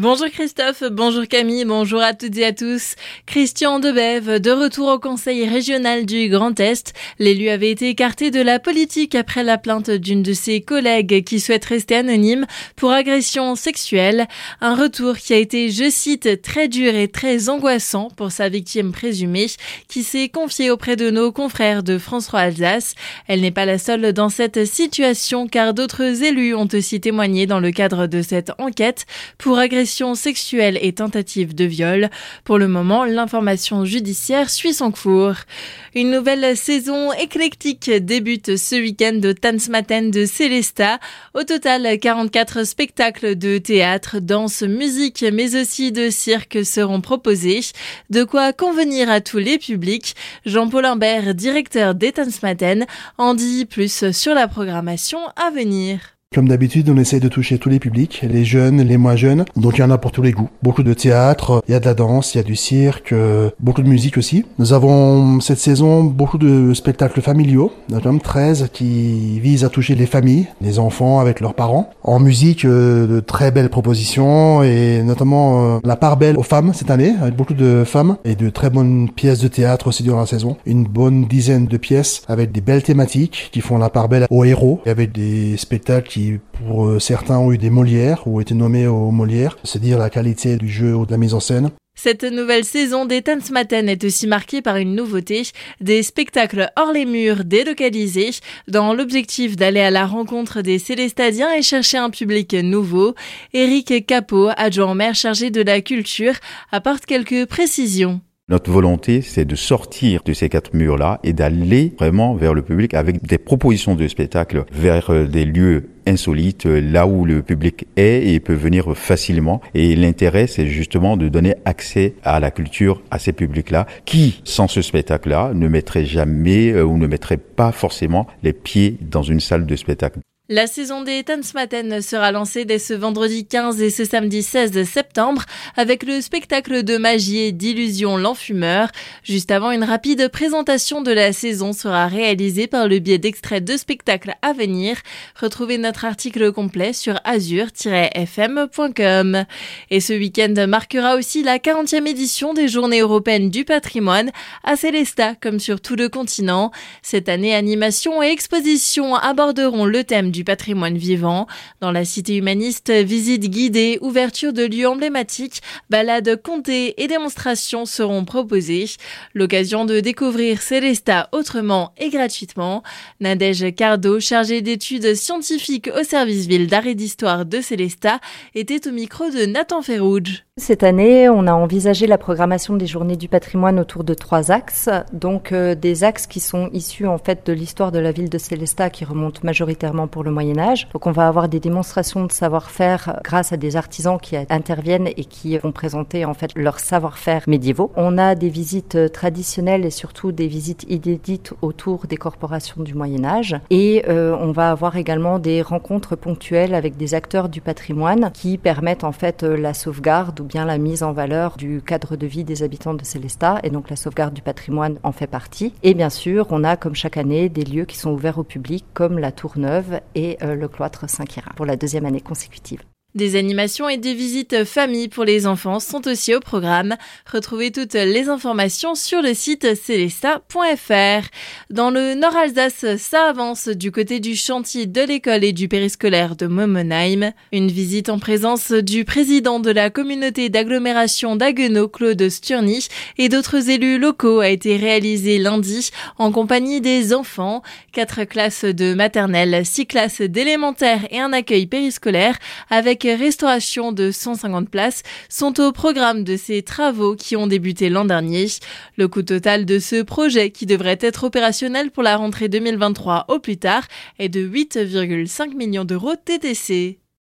Bonjour Christophe, bonjour Camille, bonjour à toutes et à tous. Christian Debève, de retour au Conseil régional du Grand Est. L'élu avait été écarté de la politique après la plainte d'une de ses collègues qui souhaite rester anonyme pour agression sexuelle. Un retour qui a été, je cite, très dur et très angoissant pour sa victime présumée qui s'est confiée auprès de nos confrères de François Alsace. Elle n'est pas la seule dans cette situation car d'autres élus ont aussi témoigné dans le cadre de cette enquête pour agression sexuelle et tentative de viol. Pour le moment, l'information judiciaire suit son cours. Une nouvelle saison éclectique débute ce week-end au Tanzmatten de Célesta. Au total, 44 spectacles de théâtre, danse, musique, mais aussi de cirque seront proposés. De quoi convenir à tous les publics. Jean-Paul Imbert, directeur des Tanzmatten, en dit plus sur la programmation à venir. Comme d'habitude, on essaye de toucher tous les publics, les jeunes, les moins jeunes. Donc il y en a pour tous les goûts. Beaucoup de théâtre, il y a de la danse, il y a du cirque, euh, beaucoup de musique aussi. Nous avons cette saison beaucoup de spectacles familiaux, notamment 13 qui visent à toucher les familles, les enfants avec leurs parents. En musique, euh, de très belles propositions et notamment euh, la part belle aux femmes cette année, avec beaucoup de femmes et de très bonnes pièces de théâtre aussi durant la saison. Une bonne dizaine de pièces avec des belles thématiques qui font la part belle aux héros et avec des spectacles qui pour euh, certains, ont eu des Molières ou été nommés aux Molières, c'est dire la qualité du jeu ou de la mise en scène. Cette nouvelle saison des Tanzmatten est aussi marquée par une nouveauté, des spectacles hors les murs délocalisés, dans l'objectif d'aller à la rencontre des Célestadiens et chercher un public nouveau. Eric Capot, adjoint maire chargé de la culture, apporte quelques précisions. Notre volonté, c'est de sortir de ces quatre murs-là et d'aller vraiment vers le public avec des propositions de spectacle vers euh, des lieux insolites, euh, là où le public est et peut venir facilement. Et l'intérêt, c'est justement de donner accès à la culture à ces publics-là qui, sans ce spectacle-là, ne mettraient jamais euh, ou ne mettraient pas forcément les pieds dans une salle de spectacle. La saison des Tanzmatten sera lancée dès ce vendredi 15 et ce samedi 16 septembre avec le spectacle de magie et d'illusion L'Enfumeur. Juste avant, une rapide présentation de la saison sera réalisée par le biais d'extraits de spectacles à venir. Retrouvez notre article complet sur azur-fm.com. Et ce week-end marquera aussi la 40e édition des Journées européennes du patrimoine à Célesta comme sur tout le continent. Cette année, animation et exposition aborderont le thème du du patrimoine vivant. Dans la cité humaniste, visites guidées, ouverture de lieux emblématiques, balades comptées et démonstrations seront proposées. L'occasion de découvrir Célesta autrement et gratuitement. Nadège Cardo, chargée d'études scientifiques au service ville d'art et d'histoire de Célesta, était au micro de Nathan Ferrouge. Cette année, on a envisagé la programmation des journées du patrimoine autour de trois axes. Donc euh, des axes qui sont issus en fait de l'histoire de la ville de Célestat qui remonte majoritairement pour le Moyen Âge. Donc on va avoir des démonstrations de savoir-faire grâce à des artisans qui interviennent et qui vont présenter en fait leur savoir-faire médiévaux. On a des visites euh, traditionnelles et surtout des visites inédites autour des corporations du Moyen Âge. Et euh, on va avoir également des rencontres ponctuelles avec des acteurs du patrimoine qui permettent en fait la sauvegarde bien la mise en valeur du cadre de vie des habitants de Célestat et donc la sauvegarde du patrimoine en fait partie. Et bien sûr, on a comme chaque année des lieux qui sont ouverts au public comme la Tour Neuve et euh, le cloître Saint-Quirin pour la deuxième année consécutive. Des animations et des visites famille pour les enfants sont aussi au programme. Retrouvez toutes les informations sur le site célesta.fr. Dans le Nord-Alsace, ça avance du côté du chantier de l'école et du périscolaire de Momenheim. Une visite en présence du président de la communauté d'agglomération d'Aguenau, Claude Sturny, et d'autres élus locaux a été réalisée lundi en compagnie des enfants. Quatre classes de maternelle, six classes d'élémentaire et un accueil périscolaire avec restauration de 150 places sont au programme de ces travaux qui ont débuté l'an dernier. Le coût total de ce projet, qui devrait être opérationnel pour la rentrée 2023 au plus tard, est de 8,5 millions d'euros TTC.